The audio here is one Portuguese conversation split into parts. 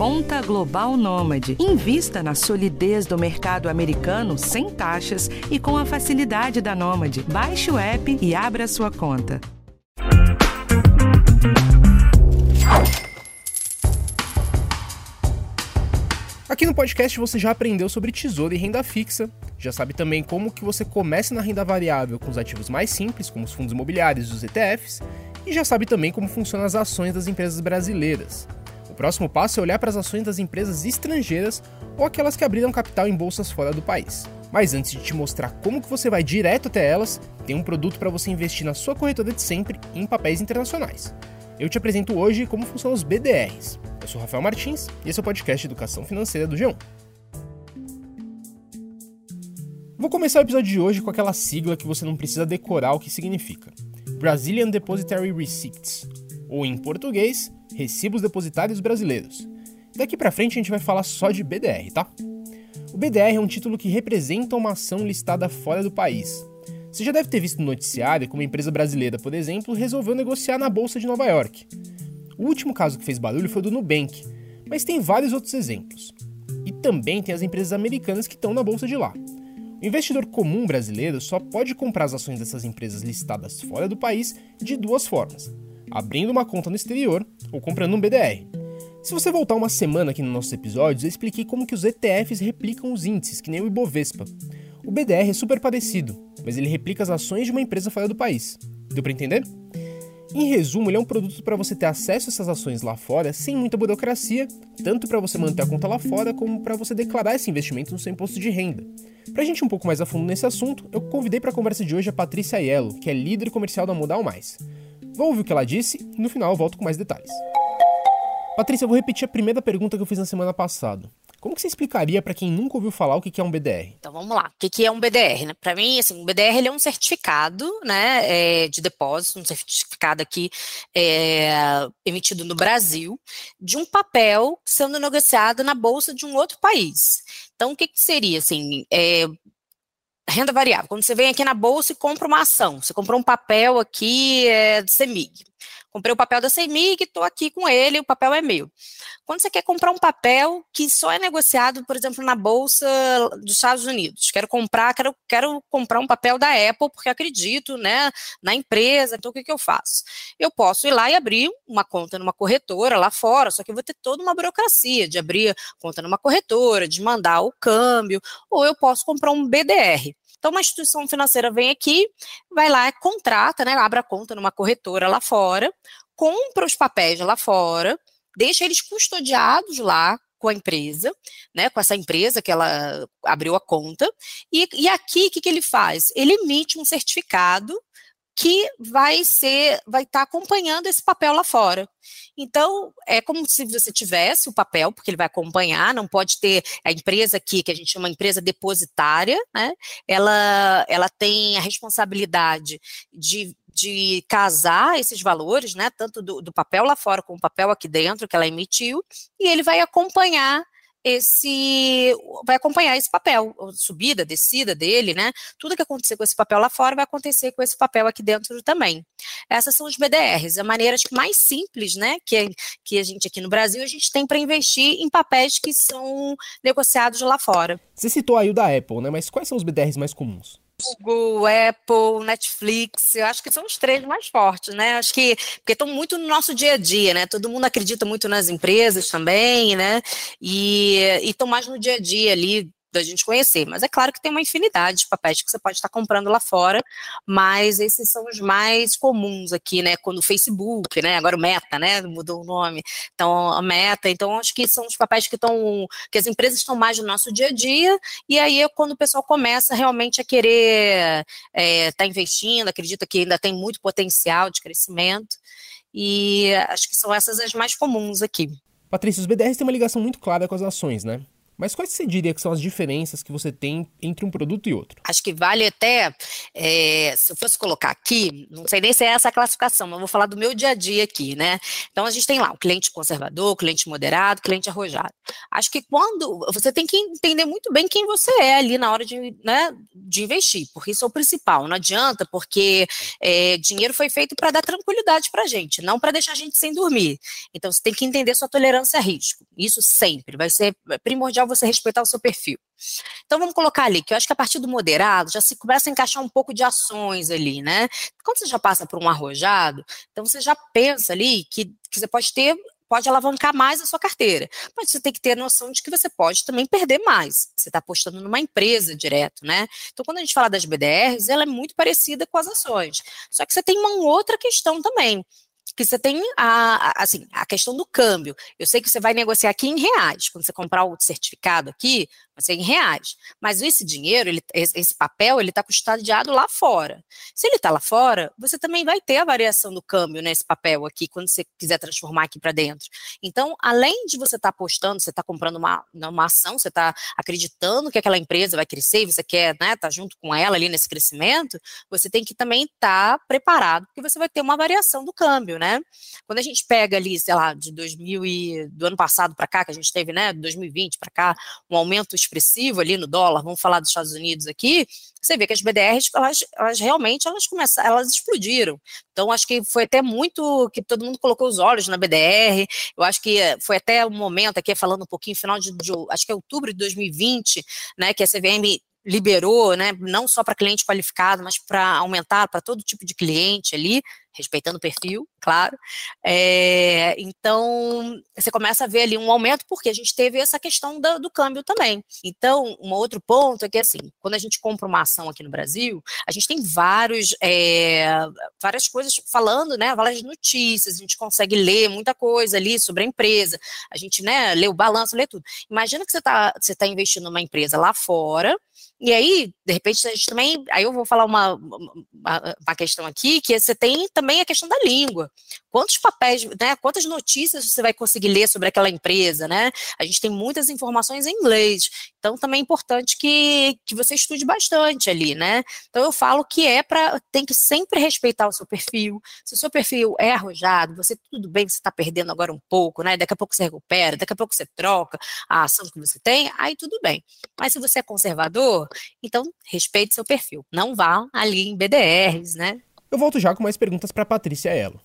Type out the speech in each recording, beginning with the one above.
Conta Global Nômade. Invista na solidez do mercado americano sem taxas e com a facilidade da Nômade. Baixe o app e abra sua conta. Aqui no podcast você já aprendeu sobre tesouro e renda fixa, já sabe também como que você começa na renda variável com os ativos mais simples, como os fundos imobiliários e os ETFs, e já sabe também como funcionam as ações das empresas brasileiras. Próximo passo é olhar para as ações das empresas estrangeiras ou aquelas que abriram capital em bolsas fora do país. Mas antes de te mostrar como que você vai direto até elas, tem um produto para você investir na sua corretora de sempre em papéis internacionais. Eu te apresento hoje como funcionam os BDRs. Eu sou Rafael Martins e esse é o podcast Educação Financeira do G1. Vou começar o episódio de hoje com aquela sigla que você não precisa decorar o que significa: Brazilian Depositary Receipts, ou em português, Recibos Depositários Brasileiros. Daqui para frente a gente vai falar só de BDR, tá? O BDR é um título que representa uma ação listada fora do país. Você já deve ter visto no noticiário que uma empresa brasileira, por exemplo, resolveu negociar na Bolsa de Nova York. O último caso que fez barulho foi do Nubank, mas tem vários outros exemplos. E também tem as empresas americanas que estão na bolsa de lá. O investidor comum brasileiro só pode comprar as ações dessas empresas listadas fora do país de duas formas: abrindo uma conta no exterior ou comprando um BDR. Se você voltar uma semana aqui nos nossos episódios, eu expliquei como que os ETFs replicam os índices, que nem o Ibovespa. O BDR é super parecido, mas ele replica as ações de uma empresa fora do país. Deu para entender? Em resumo, ele é um produto para você ter acesso a essas ações lá fora sem muita burocracia, tanto para você manter a conta lá fora como para você declarar esse investimento no seu imposto de renda. Para a gente ir um pouco mais a fundo nesse assunto, eu convidei para a conversa de hoje a Patrícia Aiello, que é líder comercial da Modal Mais. Vou ouvir o que ela disse e no final eu volto com mais detalhes. Patrícia, eu vou repetir a primeira pergunta que eu fiz na semana passada. Como que você explicaria para quem nunca ouviu falar o que é um BDR? Então vamos lá. O que é um BDR? Né? Para mim, assim, um BDR ele é um certificado né, é, de depósito, um certificado aqui é, emitido no Brasil, de um papel sendo negociado na bolsa de um outro país. Então, o que, que seria? Assim, é, renda variável. Quando você vem aqui na bolsa e compra uma ação, você comprou um papel aqui é, do CEMIG. Comprei o papel da CEMIG, estou aqui com ele, o papel é meu. Quando você quer comprar um papel que só é negociado, por exemplo, na Bolsa dos Estados Unidos, quero comprar, quero, quero comprar um papel da Apple porque acredito né, na empresa, então o que, que eu faço? Eu posso ir lá e abrir uma conta numa corretora lá fora, só que eu vou ter toda uma burocracia de abrir conta numa corretora, de mandar o câmbio, ou eu posso comprar um BDR. Então, uma instituição financeira vem aqui, vai lá, contrata, né, abre a conta numa corretora lá fora, compra os papéis lá fora, deixa eles custodiados lá com a empresa, né, com essa empresa que ela abriu a conta, e, e aqui o que, que ele faz? Ele emite um certificado que vai ser, vai estar tá acompanhando esse papel lá fora. Então, é como se você tivesse o papel, porque ele vai acompanhar, não pode ter a empresa aqui, que a gente chama empresa depositária, né? Ela, ela tem a responsabilidade de de casar esses valores, né, tanto do, do papel lá fora como o papel aqui dentro que ela emitiu, e ele vai acompanhar esse vai acompanhar esse papel, subida, descida dele, né? Tudo que acontecer com esse papel lá fora vai acontecer com esse papel aqui dentro também. Essas são os BDRs, a maneira mais simples, né? Que, que a gente aqui no Brasil a gente tem para investir em papéis que são negociados lá fora. Você citou aí o da Apple, né? Mas quais são os BDRs mais comuns? Google, Apple, Netflix, eu acho que são os três mais fortes, né? Acho que porque estão muito no nosso dia a dia, né? Todo mundo acredita muito nas empresas também, né? E estão mais no dia a dia ali da gente conhecer. Mas é claro que tem uma infinidade de papéis que você pode estar comprando lá fora, mas esses são os mais comuns aqui, né? Quando o Facebook, né? Agora o Meta, né? Mudou o nome. Então, a Meta, então acho que são os papéis que estão, que as empresas estão mais no nosso dia a dia, e aí é quando o pessoal começa realmente a querer estar é, tá investindo, acredita que ainda tem muito potencial de crescimento, e acho que são essas as mais comuns aqui. Patrícia, os BDRs têm uma ligação muito clara com as ações, né? Mas quais você diria que são as diferenças que você tem entre um produto e outro? Acho que vale até, é, se eu fosse colocar aqui, não sei nem se é essa a classificação, mas vou falar do meu dia a dia aqui, né? Então a gente tem lá o cliente conservador, o cliente moderado, o cliente arrojado. Acho que quando você tem que entender muito bem quem você é ali na hora de, né, de investir, porque isso é o principal. Não adianta, porque é, dinheiro foi feito para dar tranquilidade para gente, não para deixar a gente sem dormir. Então você tem que entender sua tolerância a risco. Isso sempre vai ser primordial você respeitar o seu perfil. Então vamos colocar ali, que eu acho que a partir do moderado já se começa a encaixar um pouco de ações ali, né? Quando você já passa por um arrojado, então você já pensa ali que, que você pode ter pode alavancar mais a sua carteira. Mas você tem que ter noção de que você pode também perder mais. Você está apostando numa empresa direto, né? Então, quando a gente fala das BDRs, ela é muito parecida com as ações. Só que você tem uma outra questão também que você tem a, assim, a questão do câmbio. Eu sei que você vai negociar aqui em reais. Quando você comprar o certificado aqui, vai ser em reais. Mas esse dinheiro, ele, esse papel, ele está custodiado lá fora. Se ele está lá fora, você também vai ter a variação do câmbio nesse papel aqui, quando você quiser transformar aqui para dentro. Então, além de você estar tá apostando, você está comprando uma, uma ação, você está acreditando que aquela empresa vai crescer, você quer estar né, tá junto com ela ali nesse crescimento, você tem que também estar tá preparado, porque você vai ter uma variação do câmbio, né? Quando a gente pega ali, sei lá, de 2000 e do ano passado para cá, que a gente teve, né, 2020 para cá, um aumento expressivo ali no dólar, vamos falar dos Estados Unidos aqui, você vê que as BDRs, elas, elas realmente, elas começaram, elas explodiram. Então, acho que foi até muito que todo mundo colocou os olhos na BDR, eu acho que foi até um momento aqui, falando um pouquinho, final de, de, acho que é outubro de 2020, né, que a CVM liberou, né, não só para cliente qualificado, mas para aumentar para todo tipo de cliente ali, respeitando o perfil, claro. É, então, você começa a ver ali um aumento, porque a gente teve essa questão do, do, câmbio também. Então, um outro ponto é que, assim, quando a gente compra uma ação aqui no Brasil, a gente tem vários, é, várias coisas falando, né, várias notícias, a gente consegue ler muita coisa ali sobre a empresa, a gente, né, lê o balanço, lê tudo. Imagina que você está você tá investindo numa empresa lá fora, e aí, de repente, a gente também, aí eu vou falar uma, uma, uma questão aqui, que você tem também a questão da língua. Quantos papéis, né, quantas notícias você vai conseguir ler sobre aquela empresa, né? A gente tem muitas informações em inglês, então também é importante que, que você estude bastante ali, né? Então eu falo que é para, tem que sempre respeitar o seu perfil. Se o seu perfil é arrojado, você tudo bem, você está perdendo agora um pouco, né? Daqui a pouco você recupera, daqui a pouco você troca a ação que você tem, aí tudo bem. Mas se você é conservador, então respeite seu perfil. Não vá ali em BDRs, né? Eu volto já com mais perguntas para Patrícia Elo.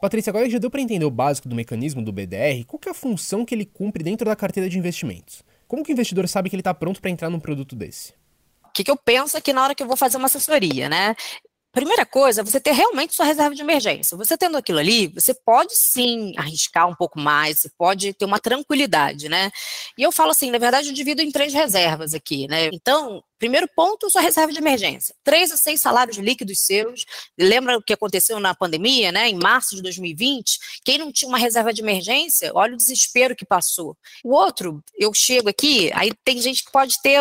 Patrícia, agora já deu para entender o básico do mecanismo do BDR, qual é a função que ele cumpre dentro da carteira de investimentos? Como que o investidor sabe que ele está pronto para entrar num produto desse? O que, que, eu penso aqui na hora que eu vou fazer uma assessoria, né? Primeira coisa, você ter realmente sua reserva de emergência. Você tendo aquilo ali, você pode sim arriscar um pouco mais, você pode ter uma tranquilidade, né? E eu falo assim, na verdade, eu divido em três reservas aqui, né? Então, Primeiro ponto, sua reserva de emergência. Três a seis salários líquidos seus. Lembra o que aconteceu na pandemia, né? Em março de 2020? Quem não tinha uma reserva de emergência, olha o desespero que passou. O outro, eu chego aqui, aí tem gente que pode ter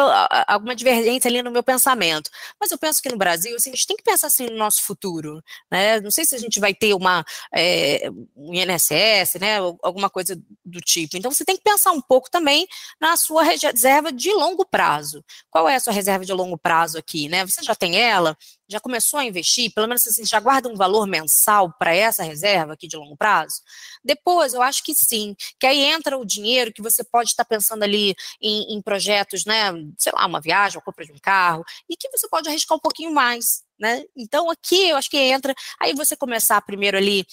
alguma divergência ali no meu pensamento. Mas eu penso que no Brasil, assim, a gente tem que pensar assim no nosso futuro. Né? Não sei se a gente vai ter uma, é, um INSS, né? Alguma coisa do tipo. Então você tem que pensar um pouco também na sua reserva de longo prazo. Qual é a sua reserva? Reserva de longo prazo aqui, né? Você já tem ela? Já começou a investir? Pelo menos assim, já guarda um valor mensal para essa reserva aqui de longo prazo? Depois, eu acho que sim, que aí entra o dinheiro que você pode estar pensando ali em, em projetos, né? Sei lá, uma viagem, a compra de um carro, e que você pode arriscar um pouquinho mais, né? Então, aqui eu acho que entra, aí você começar primeiro ali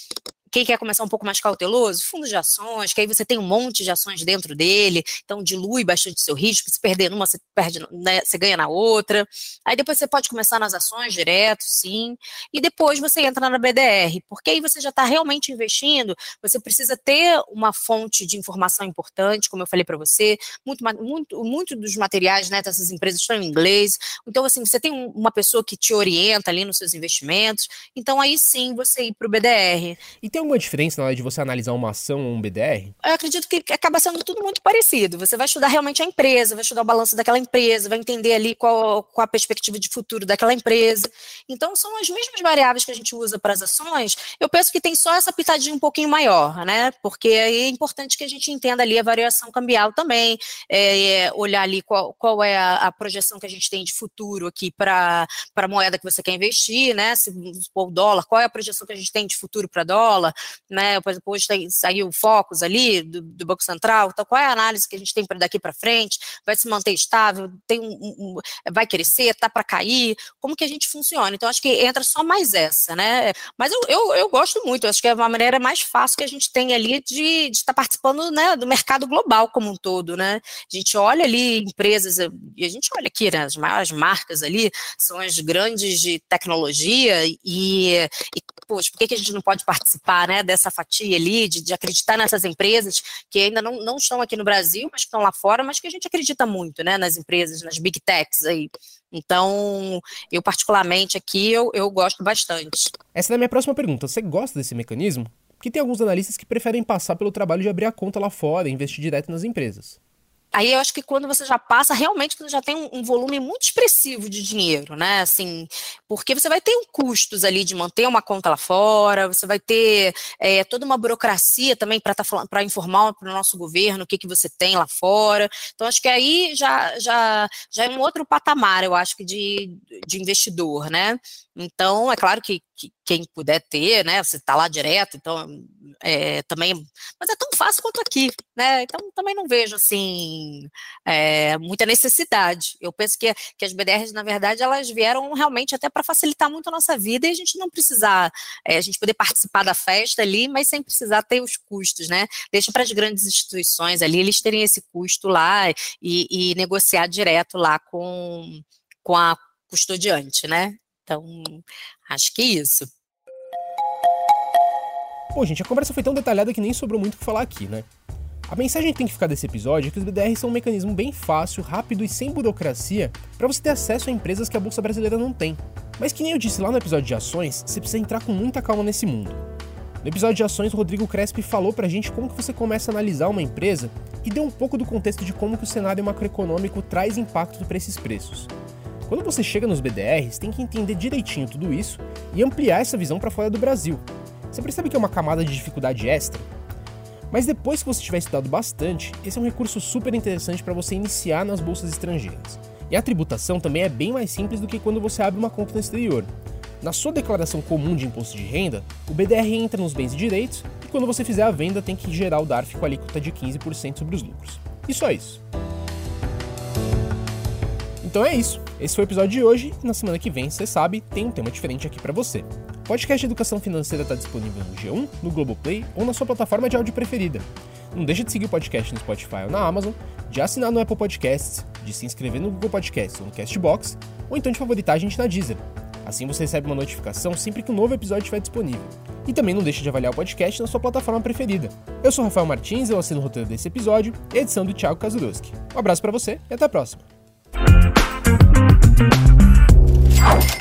quem quer começar um pouco mais cauteloso, fundo de ações, que aí você tem um monte de ações dentro dele, então dilui bastante seu risco, se perder numa, você perde, né, você ganha na outra. Aí depois você pode começar nas ações direto, sim, e depois você entra na BDR, porque aí você já está realmente investindo, você precisa ter uma fonte de informação importante, como eu falei para você, muito, muito, muito dos materiais né, dessas empresas estão em inglês, então assim, você tem uma pessoa que te orienta ali nos seus investimentos, então aí sim você ir para o BDR. E tem alguma diferença na hora de você analisar uma ação ou um BDR? Eu acredito que acaba sendo tudo muito parecido. Você vai estudar realmente a empresa, vai estudar o balanço daquela empresa, vai entender ali qual, qual a perspectiva de futuro daquela empresa. Então, são as mesmas variáveis que a gente usa para as ações. Eu penso que tem só essa pitadinha um pouquinho maior, né? Porque é importante que a gente entenda ali a variação cambial também, é, olhar ali qual, qual é a, a, projeção que a gente tem de futuro aqui para a moeda que você quer investir, né? Se o dólar, qual é a projeção que a gente tem de futuro para dólar? Né? Depois tem, saiu o Focus ali do, do, Banco Central. Então, qual é a análise que a gente tem para daqui para frente? Vai se manter estável? Tem um, um vai crescer? Tá para cair? Como que a gente funciona? Então, acho que entra só mais essa, né? Mas eu, eu, eu gosto muito, acho que é uma maneira mais fácil que a gente tem ali de estar tá participando né, do mercado global como um todo, né? A gente olha ali empresas, e a gente olha aqui, né, as maiores marcas ali são as grandes de tecnologia e, e poxa, por que, que a gente não pode participar né, dessa fatia ali, de, de, acreditar nessas empresas que ainda não, não estão aqui no Brasil, mas que estão lá fora, mas que a gente acredita muito né, nas empresas, nas big techs aí. Então, eu particularmente aqui, eu, eu gosto bastante. Essa é a minha próxima pergunta. Você gosta desse mecanismo? Porque tem alguns analistas que preferem passar pelo trabalho de abrir a conta lá fora e investir direto nas empresas. Aí eu acho que quando você já passa, realmente você já tem um, um, volume muito expressivo de dinheiro, né? Assim, porque você vai ter um custos ali de manter uma conta lá fora, você vai ter é, toda uma burocracia também para tá para informar para o nosso governo o que, que você tem lá fora. Então, acho que aí já, já, já é um outro patamar, eu acho que de, de investidor, né? Então, é claro que, que quem puder ter, né? Você está lá direto, então é, também. Mas é tão fácil quanto aqui, né? Então também não vejo assim é, muita necessidade. Eu penso que, que as BDRs, na verdade, elas vieram realmente até para facilitar muito a nossa vida e a gente não precisar, é, a gente poder participar da festa ali, mas sem precisar ter os custos, né? Deixa para as grandes instituições ali, eles terem esse custo lá e, e negociar direto lá com, com a custodiante, né? Então, acho que é isso. Pô, gente, a conversa foi tão detalhada que nem sobrou muito o que falar aqui, né? A mensagem que tem que ficar desse episódio é que os BDRs são um mecanismo bem fácil, rápido e sem burocracia para você ter acesso a empresas que a bolsa brasileira não tem. Mas que nem eu disse lá no episódio de ações, você precisa entrar com muita calma nesse mundo. No episódio de ações, o Rodrigo Crespi falou pra gente como que você começa a analisar uma empresa e deu um pouco do contexto de como que o cenário macroeconômico traz impacto para esses preços. Quando você chega nos BDRs, tem que entender direitinho tudo isso e ampliar essa visão para fora do Brasil. Você percebe que é uma camada de dificuldade extra? Mas depois que você tiver estudado bastante, esse é um recurso super interessante para você iniciar nas bolsas estrangeiras. E a tributação também é bem mais simples do que quando você abre uma conta no exterior. Na sua declaração comum de imposto de renda, o BDR entra nos bens e direitos e quando você fizer a venda tem que gerar o DARF com a alíquota de 15% sobre os lucros. E só isso. Então é isso. Esse foi o episódio de hoje e na semana que vem, você sabe, tem um tema diferente aqui para você. O podcast Educação Financeira está disponível no G1, no Globoplay ou na sua plataforma de áudio preferida. Não deixe de seguir o podcast no Spotify ou na Amazon, de assinar no Apple Podcasts, de se inscrever no Google Podcasts ou no Castbox, ou então de favoritar a gente na Deezer. Assim você recebe uma notificação sempre que um novo episódio estiver disponível. E também não deixe de avaliar o podcast na sua plataforma preferida. Eu sou Rafael Martins, eu assino o roteiro desse episódio edição do Thiago Kazurowski. Um abraço para você e até a próxima. Oh.